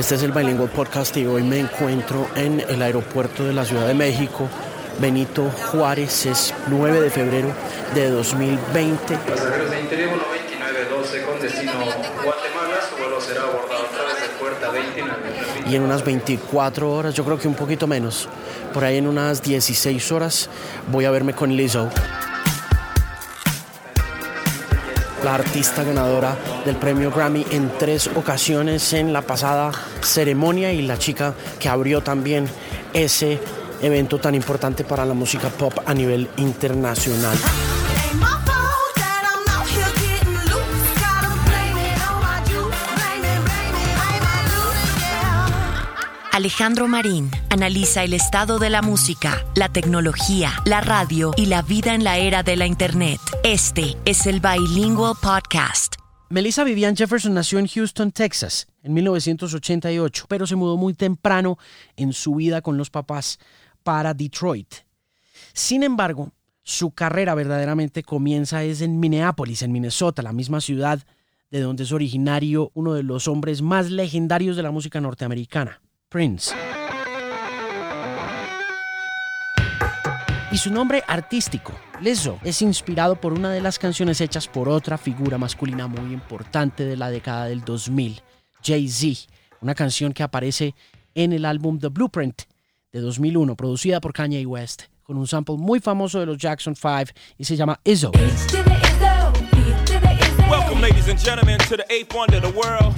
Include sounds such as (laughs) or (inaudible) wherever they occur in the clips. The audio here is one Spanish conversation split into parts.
Este es el Bilingual Podcast y hoy me encuentro en el aeropuerto de la Ciudad de México. Benito Juárez es 9 de febrero de 2020. Pasajeros de Interior 2912 con destino Guatemala, su vuelo será abordado a de puerta 29. Y en unas 24 horas, yo creo que un poquito menos, por ahí en unas 16 horas, voy a verme con Lizzo la artista ganadora del premio Grammy en tres ocasiones en la pasada ceremonia y la chica que abrió también ese evento tan importante para la música pop a nivel internacional. Alejandro Marín analiza el estado de la música, la tecnología, la radio y la vida en la era de la Internet. Este es el Bilingual Podcast. Melissa Vivian Jefferson nació en Houston, Texas, en 1988, pero se mudó muy temprano en su vida con los papás para Detroit. Sin embargo, su carrera verdaderamente comienza es en Minneapolis, en Minnesota, la misma ciudad de donde es originario uno de los hombres más legendarios de la música norteamericana, Prince. Y su nombre artístico, Lizzo, es inspirado por una de las canciones hechas por otra figura masculina muy importante de la década del 2000, Jay-Z, una canción que aparece en el álbum The Blueprint de 2001, producida por Kanye West, con un sample muy famoso de los Jackson 5 y se llama Izzo. Welcome, ladies and gentlemen, to the eighth wonder of the world,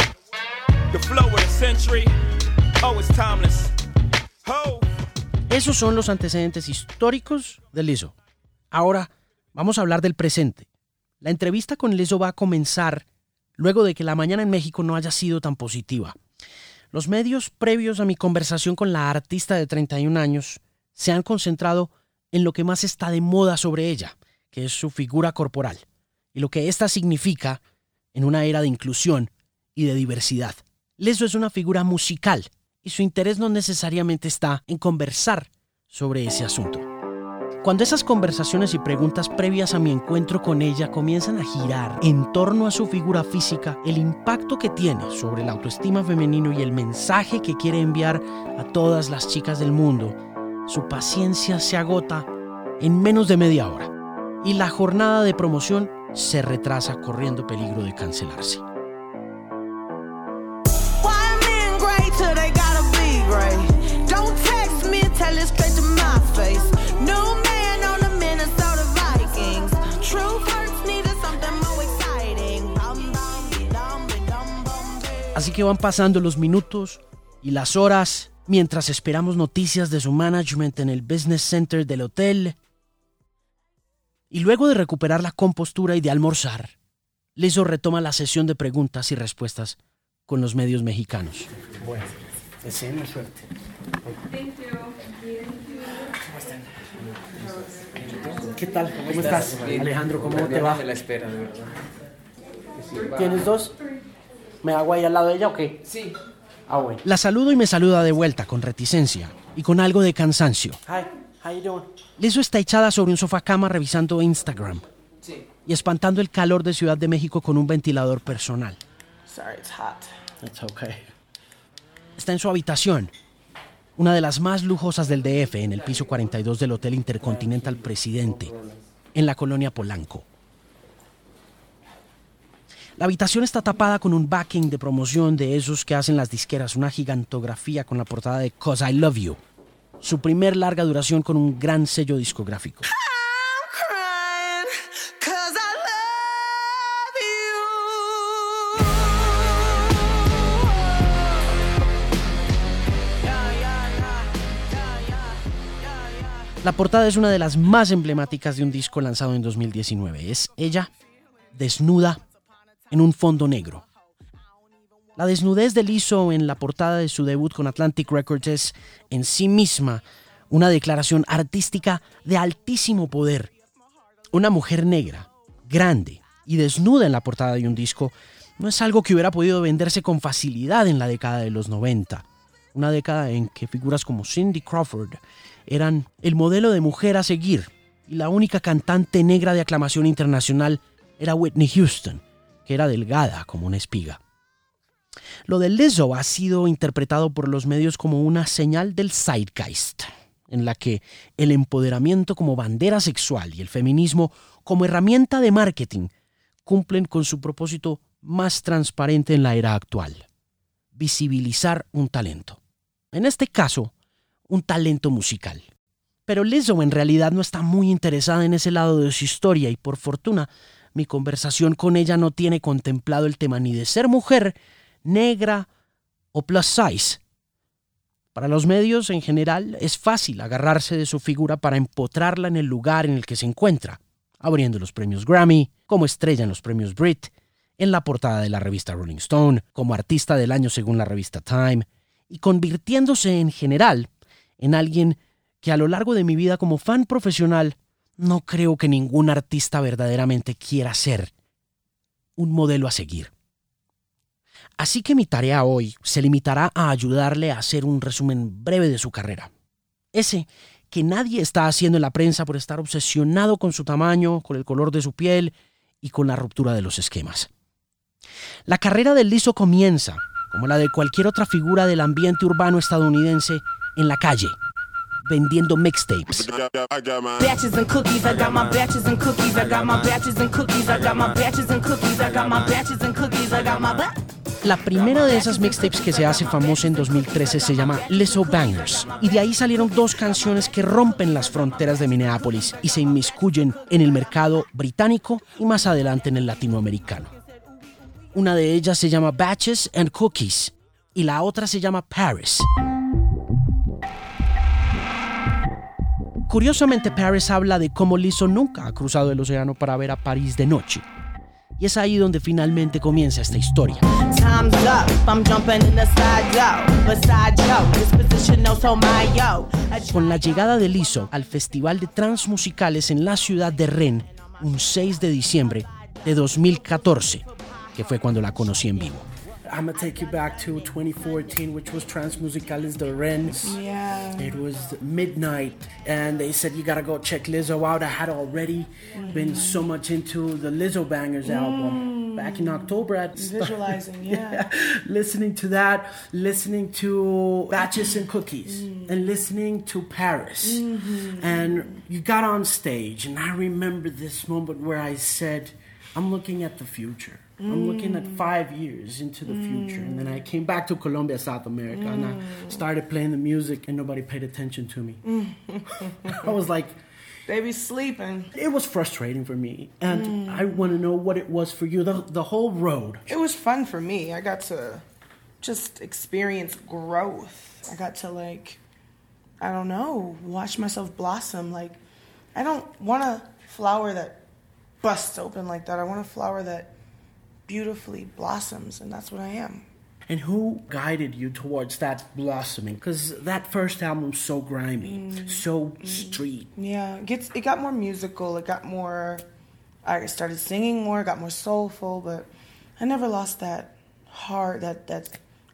the flow century. Esos son los antecedentes históricos de Lizzo. Ahora vamos a hablar del presente. La entrevista con Lizzo va a comenzar luego de que la mañana en México no haya sido tan positiva. Los medios previos a mi conversación con la artista de 31 años se han concentrado en lo que más está de moda sobre ella, que es su figura corporal, y lo que ésta significa en una era de inclusión y de diversidad. Lizzo es una figura musical y su interés no necesariamente está en conversar sobre ese asunto. Cuando esas conversaciones y preguntas previas a mi encuentro con ella comienzan a girar en torno a su figura física, el impacto que tiene sobre la autoestima femenino y el mensaje que quiere enviar a todas las chicas del mundo, su paciencia se agota en menos de media hora y la jornada de promoción se retrasa corriendo peligro de cancelarse. Así que van pasando los minutos y las horas mientras esperamos noticias de su management en el business center del hotel. Y luego de recuperar la compostura y de almorzar, Lizzo retoma la sesión de preguntas y respuestas con los medios mexicanos. Bueno, suerte. ¿Qué tal? ¿Cómo estás? Alejandro, ¿cómo te va? la espera, de verdad. ¿Tienes dos? ¿Me hago ahí al lado de ella o qué? Sí. Ah, bueno. La saludo y me saluda de vuelta con reticencia y con algo de cansancio. Hi, how you doing? Lizzo está echada sobre un sofá cama revisando Instagram. Sí. Y espantando el calor de Ciudad de México con un ventilador personal. Sorry, it's hot. It's okay. Está en su habitación, una de las más lujosas del DF, en el piso 42 del Hotel Intercontinental Presidente, en la colonia Polanco. La habitación está tapada con un backing de promoción de esos que hacen las disqueras, una gigantografía con la portada de Cause I Love You, su primer larga duración con un gran sello discográfico. La portada es una de las más emblemáticas de un disco lanzado en 2019. Es ella desnuda en un fondo negro. La desnudez de Lizzo en la portada de su debut con Atlantic Records es en sí misma una declaración artística de altísimo poder. Una mujer negra, grande y desnuda en la portada de un disco no es algo que hubiera podido venderse con facilidad en la década de los 90, una década en que figuras como Cindy Crawford eran el modelo de mujer a seguir y la única cantante negra de aclamación internacional era Whitney Houston que era delgada como una espiga. Lo de Lizzo ha sido interpretado por los medios como una señal del zeitgeist, en la que el empoderamiento como bandera sexual y el feminismo como herramienta de marketing cumplen con su propósito más transparente en la era actual, visibilizar un talento. En este caso, un talento musical. Pero Lizzo en realidad no está muy interesada en ese lado de su historia y por fortuna mi conversación con ella no tiene contemplado el tema ni de ser mujer, negra o plus size. Para los medios en general es fácil agarrarse de su figura para empotrarla en el lugar en el que se encuentra, abriendo los premios Grammy, como estrella en los premios Brit, en la portada de la revista Rolling Stone, como artista del año según la revista Time, y convirtiéndose en general en alguien que a lo largo de mi vida como fan profesional no creo que ningún artista verdaderamente quiera ser un modelo a seguir. Así que mi tarea hoy se limitará a ayudarle a hacer un resumen breve de su carrera. Ese que nadie está haciendo en la prensa por estar obsesionado con su tamaño, con el color de su piel y con la ruptura de los esquemas. La carrera del liso comienza, como la de cualquier otra figura del ambiente urbano estadounidense, en la calle, vendiendo mixtapes. La primera de esas mixtapes que se hace famosa en 2013 se llama Lizzo Bangers, y de ahí salieron dos canciones que rompen las fronteras de Minneapolis y se inmiscuyen en el mercado británico y más adelante en el latinoamericano. Una de ellas se llama Batches and Cookies y la otra se llama Paris. Curiosamente, Paris habla de cómo Lizzo nunca ha cruzado el océano para ver a París de noche. Y es ahí donde finalmente comienza esta historia. Con la llegada de Lizzo al Festival de Transmusicales en la ciudad de Rennes, un 6 de diciembre de 2014, que fue cuando la conocí en vivo. I'm gonna take you back to 2014, which was Transmusicales de Rennes. Yeah. It was midnight, and they said you gotta go check Lizzo out. I had already mm-hmm. been so much into the Lizzo Bangers mm. album back in October. At Visualizing, (laughs) yeah. yeah. listening to that, listening to Batches and Cookies, mm. and listening to Paris. Mm-hmm. And you got on stage, and I remember this moment where I said, "I'm looking at the future." Mm. I'm looking at five years into the mm. future. And then I came back to Colombia, South America, mm. and I mm. started playing the music, and nobody paid attention to me. Mm. (laughs) I was like, they be sleeping. It was frustrating for me, and mm. I want to know what it was for you. The the whole road. It was fun for me. I got to just experience growth. I got to like, I don't know, watch myself blossom. Like, I don't want a flower that busts open like that. I want a flower that beautifully blossoms, and that's what I am. And who guided you towards that blossoming? Because that first album's so grimy, mm. so mm. street. Yeah, it gets it got more musical. It got more. I started singing more. Got more soulful, but I never lost that heart, that that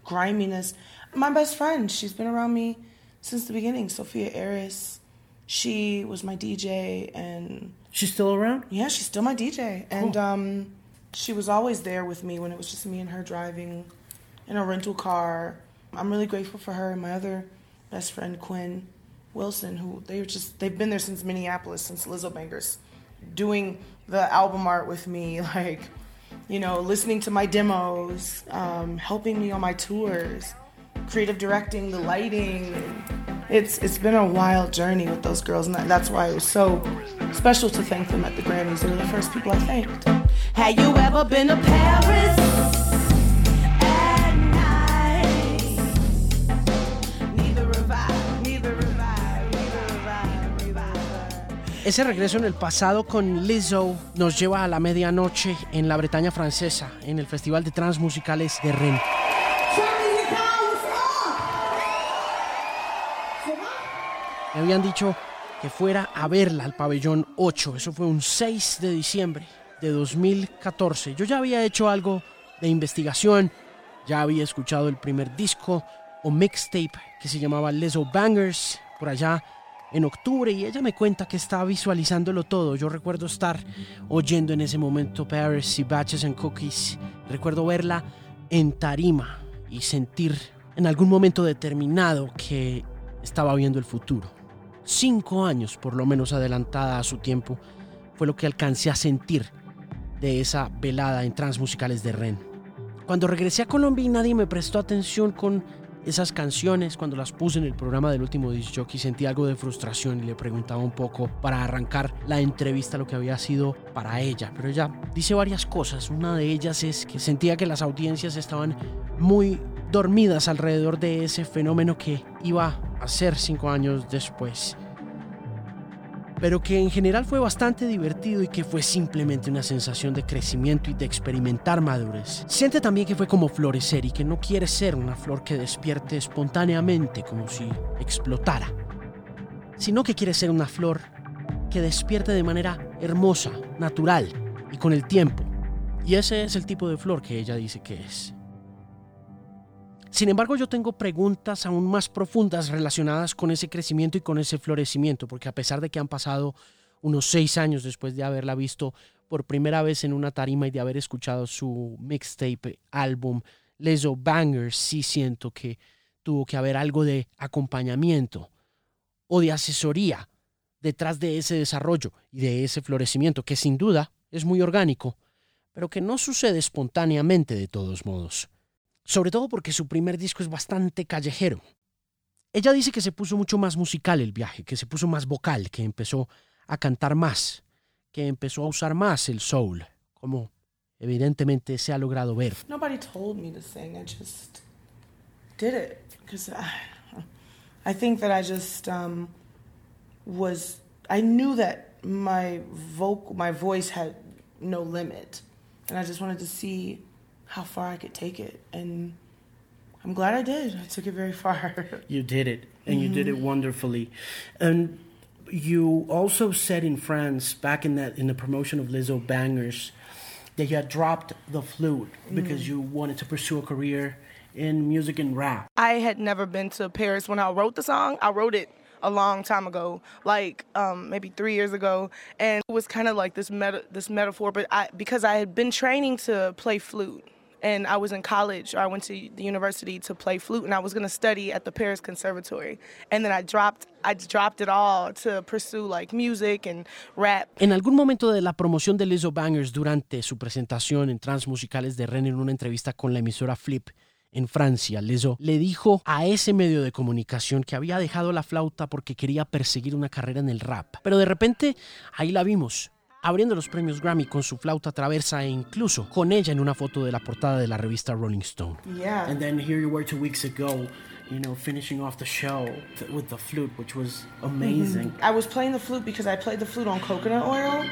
griminess. My best friend, she's been around me since the beginning. Sophia Eris, she was my DJ, and she's still around. Yeah, she's still my DJ, cool. and um, she was always there with me when it was just me and her driving in a rental car. I'm really grateful for her and my other best friend Quinn Wilson, who they were just they've been there since Minneapolis, since Lizzo Bangers, doing the album art with me, (laughs) like you know, listening to my demos, um, helping me on my tours, creative directing, the lighting. It's it's been a wild journey with those girls, and that's why it was so special to thank them at the Grammys. They were the first people I thanked. Have you ever been to Paris? Ese regreso en el pasado con Lizzo nos lleva a la medianoche en la Bretaña francesa, en el Festival de Transmusicales de Rennes. Me habían dicho que fuera a verla al pabellón 8, eso fue un 6 de diciembre de 2014. Yo ya había hecho algo de investigación, ya había escuchado el primer disco o mixtape que se llamaba Leso Bangers por allá en octubre y ella me cuenta que estaba visualizándolo todo. Yo recuerdo estar oyendo en ese momento Paris y Batches and Cookies. Recuerdo verla en tarima y sentir en algún momento determinado que estaba viendo el futuro. Cinco años por lo menos adelantada a su tiempo fue lo que alcancé a sentir de esa velada en transmusicales de Ren. Cuando regresé a Colombia y nadie me prestó atención con esas canciones, cuando las puse en el programa del último disc jockey, sentí algo de frustración y le preguntaba un poco para arrancar la entrevista lo que había sido para ella. Pero ella dice varias cosas. Una de ellas es que sentía que las audiencias estaban muy dormidas alrededor de ese fenómeno que iba a ser cinco años después pero que en general fue bastante divertido y que fue simplemente una sensación de crecimiento y de experimentar madurez. Siente también que fue como florecer y que no quiere ser una flor que despierte espontáneamente como si explotara, sino que quiere ser una flor que despierte de manera hermosa, natural y con el tiempo. Y ese es el tipo de flor que ella dice que es. Sin embargo, yo tengo preguntas aún más profundas relacionadas con ese crecimiento y con ese florecimiento, porque a pesar de que han pasado unos seis años después de haberla visto por primera vez en una tarima y de haber escuchado su mixtape, álbum, Leso Bangers, sí siento que tuvo que haber algo de acompañamiento o de asesoría detrás de ese desarrollo y de ese florecimiento, que sin duda es muy orgánico, pero que no sucede espontáneamente de todos modos sobre todo porque su primer disco es bastante callejero. Ella dice que se puso mucho más musical el viaje, que se puso más vocal, que empezó a cantar más, que empezó a usar más el soul, como evidentemente se ha logrado ver. Nobody told me to sing, I just did it because I, I think that I just um, was I knew that my vocal my voice had no limit and I just wanted to see how far I could take it. And I'm glad I did. I took it very far. (laughs) you did it, and mm-hmm. you did it mm-hmm. wonderfully. And you also said in France, back in that in the promotion of Lizzo Bangers, that you had dropped the flute because mm. you wanted to pursue a career in music and rap. I had never been to Paris when I wrote the song. I wrote it a long time ago, like um, maybe three years ago, and it was kind of like this meta- this metaphor. But I because I had been training to play flute and I was in college or I went to the university to play flute and I was going to study at the Paris Conservatory and then I dropped I dropped it all to pursue like music and rap. En algún momento de la promoción de Lizzo Bangers durante su presentación en Transmusicales de Rennes en una entrevista con la emisora Flip en Francia, Lizzo le dijo a ese medio de comunicación que había dejado la flauta porque quería perseguir una carrera en el rap. Pero de repente ahí la vimos abriendo los premios Grammy con su flauta traversa e incluso con ella en una foto de la portada de la revista Rolling Stone. Yeah. And then here you were two weeks ago, you know, finishing off the show with the flute, which was amazing. Mm-hmm. I was playing the flute because I played the flute on coconut oil.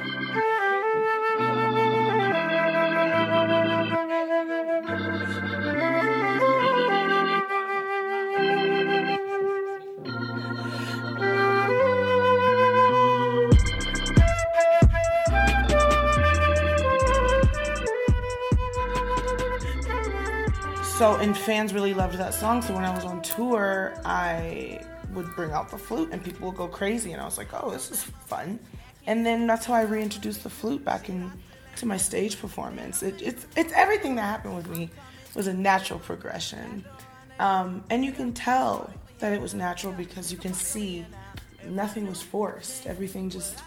So, and fans really loved that song. So, when I was on tour, I would bring out the flute and people would go crazy. And I was like, oh, this is fun. And then that's how I reintroduced the flute back into my stage performance. It, it's, it's everything that happened with me was a natural progression. Um, and you can tell that it was natural because you can see nothing was forced. Everything just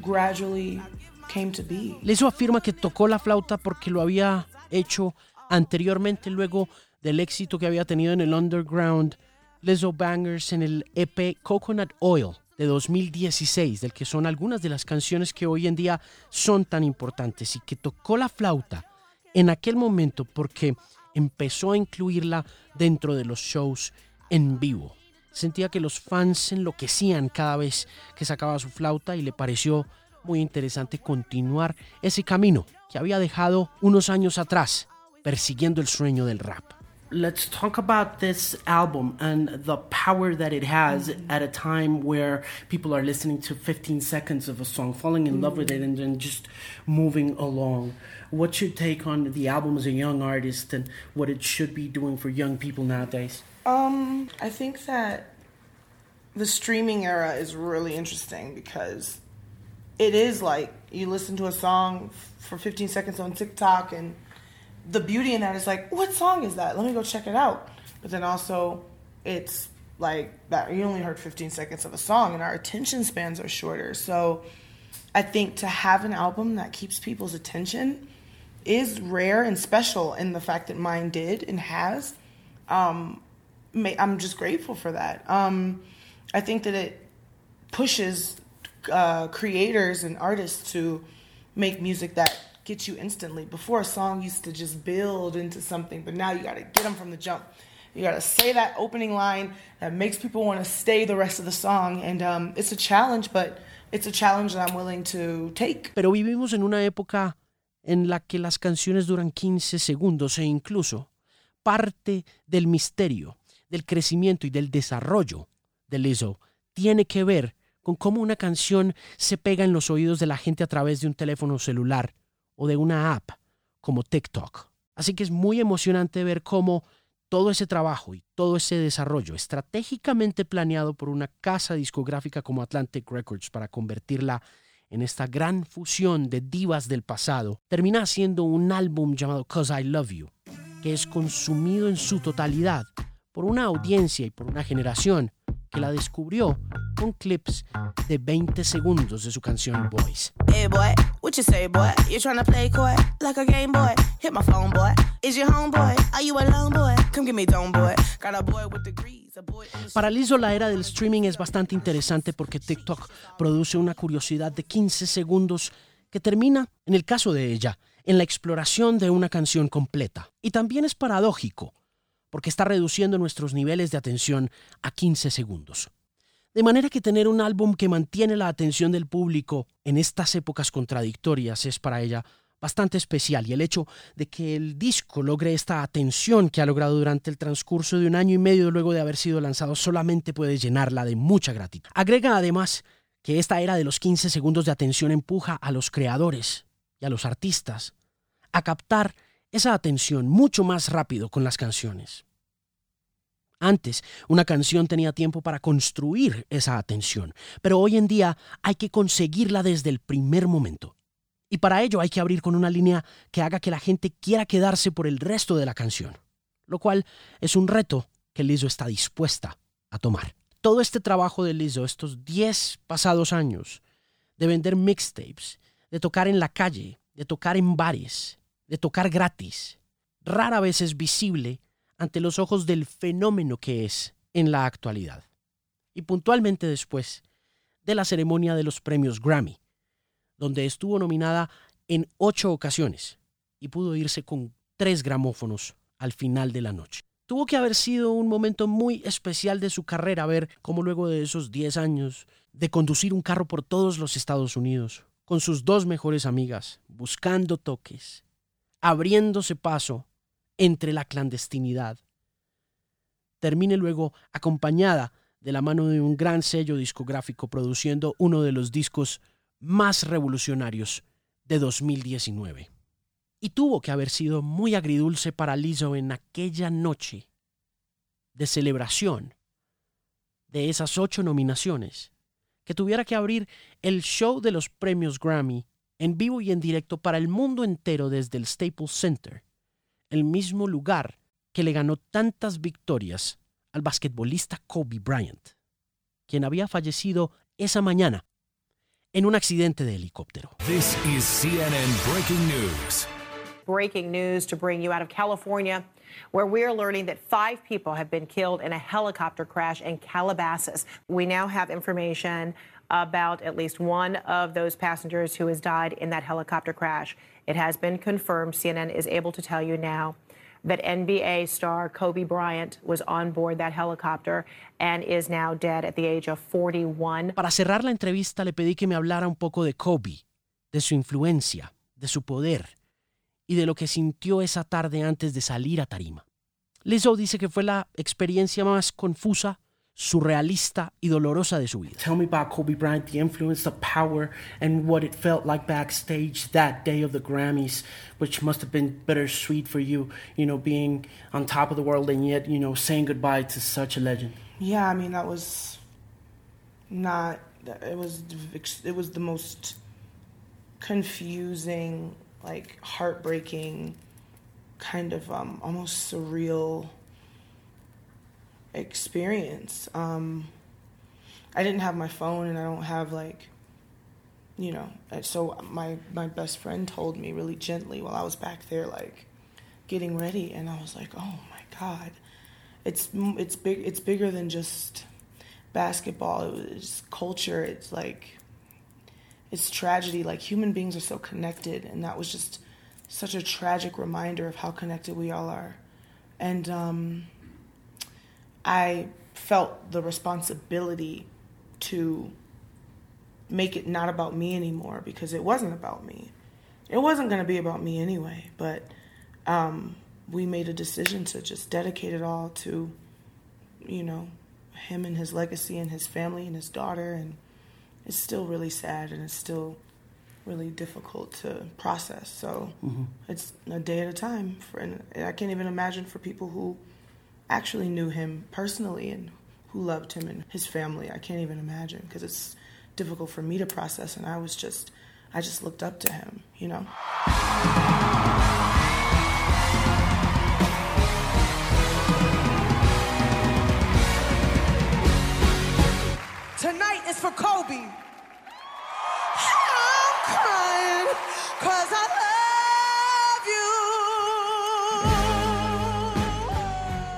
gradually came to be. Leso afirma que tocó la flauta porque lo había hecho Anteriormente, luego del éxito que había tenido en el underground, Lizzo Bangers en el EP Coconut Oil de 2016, del que son algunas de las canciones que hoy en día son tan importantes y que tocó la flauta en aquel momento porque empezó a incluirla dentro de los shows en vivo. Sentía que los fans enloquecían cada vez que sacaba su flauta y le pareció muy interesante continuar ese camino que había dejado unos años atrás persiguiendo el sueño del rap. Let's talk about this album and the power that it has mm-hmm. at a time where people are listening to 15 seconds of a song, falling in mm-hmm. love with it, and then just moving along. What's your take on the album as a young artist and what it should be doing for young people nowadays? Um, I think that the streaming era is really interesting because it is like you listen to a song for 15 seconds on TikTok and the beauty in that is like, what song is that? Let me go check it out. But then also, it's like that you only heard 15 seconds of a song, and our attention spans are shorter. So I think to have an album that keeps people's attention is rare and special in the fact that mine did and has. Um, I'm just grateful for that. Um, I think that it pushes uh, creators and artists to make music that gets you instantly. Before a song used to just build into something, but now you got to get them from the jump. You got to say that opening line that makes people want to stay the rest of the song, and um, it's a challenge, but it's a challenge that I'm willing to take. Pero vivimos en una época en la que las canciones duran 15 segundos e incluso parte del misterio, del crecimiento y del desarrollo de Lizzo tiene que ver con cómo una canción se pega en los oídos de la gente a través de un teléfono celular o de una app como TikTok. Así que es muy emocionante ver cómo todo ese trabajo y todo ese desarrollo estratégicamente planeado por una casa discográfica como Atlantic Records para convertirla en esta gran fusión de divas del pasado, termina siendo un álbum llamado Cause I Love You, que es consumido en su totalidad por una audiencia y por una generación que la descubrió con clips de 20 segundos de su canción Boys. What you say boy? You trying to play coy like a game boy? Hit my phone boy. Is your homeboy? Are you boy? Come give me dome boy. Got a boy with degrees. Para Lizzo la era del streaming es bastante interesante porque TikTok produce una curiosidad de 15 segundos que termina, en el caso de ella, en la exploración de una canción completa. Y también es paradójico, porque está reduciendo nuestros niveles de atención a 15 segundos. De manera que tener un álbum que mantiene la atención del público en estas épocas contradictorias es para ella bastante especial y el hecho de que el disco logre esta atención que ha logrado durante el transcurso de un año y medio luego de haber sido lanzado solamente puede llenarla de mucha gratitud. Agrega además que esta era de los 15 segundos de atención empuja a los creadores y a los artistas a captar esa atención mucho más rápido con las canciones. Antes, una canción tenía tiempo para construir esa atención, pero hoy en día hay que conseguirla desde el primer momento. Y para ello hay que abrir con una línea que haga que la gente quiera quedarse por el resto de la canción, lo cual es un reto que Lizzo está dispuesta a tomar. Todo este trabajo de Lizzo, estos 10 pasados años, de vender mixtapes, de tocar en la calle, de tocar en bares, de tocar gratis, rara vez es visible ante los ojos del fenómeno que es en la actualidad. Y puntualmente después de la ceremonia de los premios Grammy, donde estuvo nominada en ocho ocasiones y pudo irse con tres gramófonos al final de la noche. Tuvo que haber sido un momento muy especial de su carrera ver cómo luego de esos diez años de conducir un carro por todos los Estados Unidos, con sus dos mejores amigas, buscando toques, abriéndose paso entre la clandestinidad. Termine luego acompañada de la mano de un gran sello discográfico produciendo uno de los discos más revolucionarios de 2019. Y tuvo que haber sido muy agridulce para Lizzo en aquella noche de celebración de esas ocho nominaciones, que tuviera que abrir el show de los premios Grammy en vivo y en directo para el mundo entero desde el Staples Center, el mismo lugar que le ganó tantas victorias al basquetbolista Kobe Bryant, quien había fallecido esa mañana en un accidente de helicóptero. This is CNN Breaking News. Breaking news to bring you out of California, where we are learning that five people have been killed in a helicopter crash in Calabasas. We now have information about at least one of those passengers who has died in that helicopter crash. It has been confirmed. CNN is able to tell you now that NBA star Kobe Bryant was on board that helicopter and is now dead at the age of 41. Para cerrar la entrevista le pedí que me hablara un poco de Kobe, de su influencia, de su poder y de lo que sintió esa tarde antes de salir a tarima. Lizzo dice que fue la experiencia más confusa surrealista y dolorosa de su vida. Tell me about Kobe Bryant, the influence, the power, and what it felt like backstage that day of the Grammys, which must have been bittersweet for you, you know, being on top of the world and yet, you know, saying goodbye to such a legend. Yeah, I mean, that was not, it was, it was the most confusing, like heartbreaking, kind of um, almost surreal experience. Um, I didn't have my phone, and I don't have like, you know. So my my best friend told me really gently while I was back there, like, getting ready, and I was like, oh my god, it's it's big. It's bigger than just basketball. It's culture. It's like it's tragedy. Like human beings are so connected, and that was just such a tragic reminder of how connected we all are. And um, I felt the responsibility to make it not about me anymore because it wasn't about me. It wasn't going to be about me anyway, but um, we made a decision to just dedicate it all to, you know, him and his legacy and his family and his daughter. And it's still really sad and it's still really difficult to process. So mm-hmm. it's a day at a time. For, and I can't even imagine for people who actually knew him personally and who loved him and his family. I can't even imagine because it's difficult for me to process. And I was just, I just looked up to him, you know. Tonight is for Kobe.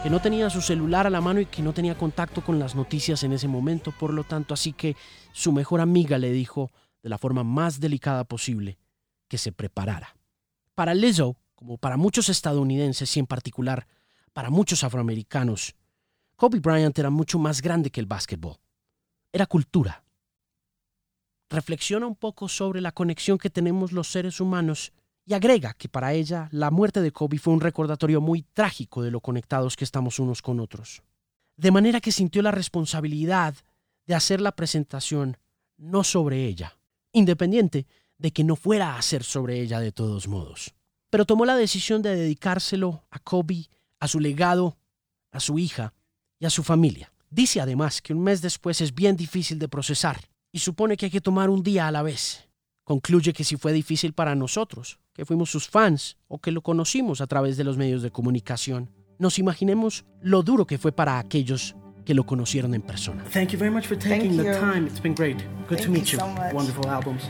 Que no tenía su celular a la mano y que no tenía contacto con las noticias en ese momento, por lo tanto, así que su mejor amiga le dijo de la forma más delicada posible que se preparara. Para Lizzo, como para muchos estadounidenses y en particular para muchos afroamericanos, Kobe Bryant era mucho más grande que el básquetbol. Era cultura. Reflexiona un poco sobre la conexión que tenemos los seres humanos y agrega que para ella la muerte de Kobe fue un recordatorio muy trágico de lo conectados que estamos unos con otros. De manera que sintió la responsabilidad de hacer la presentación no sobre ella, independiente de que no fuera a ser sobre ella de todos modos. Pero tomó la decisión de dedicárselo a Kobe, a su legado, a su hija y a su familia. Dice además que un mes después es bien difícil de procesar y supone que hay que tomar un día a la vez. Concluye que si fue difícil para nosotros, que fuimos sus fans o que lo conocimos a través de los medios de comunicación, nos imaginemos lo duro que fue para aquellos que lo conocieron en persona. Thank you very much for taking the time. It's been great. Good to meet you. Wonderful albums.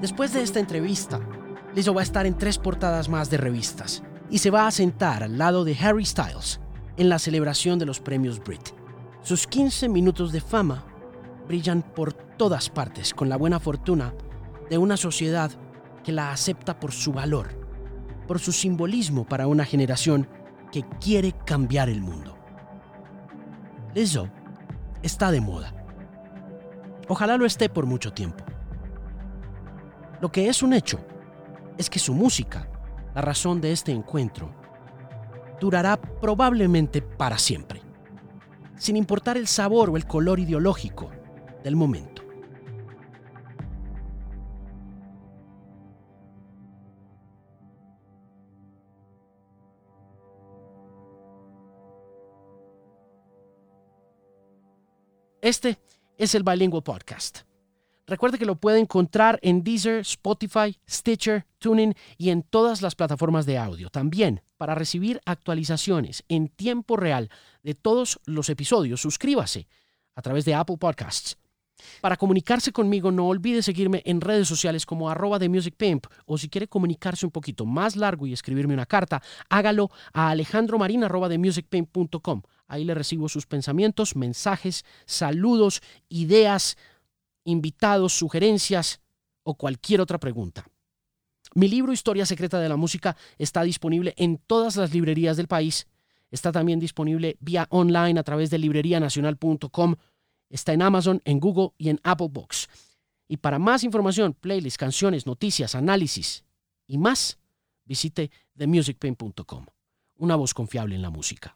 Después de esta entrevista, Lizzo va a estar en tres portadas más de revistas y se va a sentar al lado de Harry Styles en la celebración de los premios Brit. Sus 15 minutos de fama brillan por todas partes con la buena fortuna de una sociedad que la acepta por su valor, por su simbolismo para una generación que quiere cambiar el mundo. Lizzo está de moda. Ojalá lo esté por mucho tiempo. Lo que es un hecho es que su música, la razón de este encuentro, durará probablemente para siempre, sin importar el sabor o el color ideológico del momento. Este es el Bilingual Podcast. Recuerde que lo puede encontrar en Deezer, Spotify, Stitcher, Tuning y en todas las plataformas de audio. También, para recibir actualizaciones en tiempo real de todos los episodios, suscríbase a través de Apple Podcasts. Para comunicarse conmigo, no olvide seguirme en redes sociales como arroba de Music o si quiere comunicarse un poquito más largo y escribirme una carta, hágalo a alejandromarin. Ahí le recibo sus pensamientos, mensajes, saludos, ideas, invitados, sugerencias o cualquier otra pregunta. Mi libro Historia Secreta de la Música está disponible en todas las librerías del país. Está también disponible vía online a través de librerianacional.com. Está en Amazon, en Google y en Apple Books. Y para más información, playlists, canciones, noticias, análisis y más, visite themusicpain.com. Una voz confiable en la música.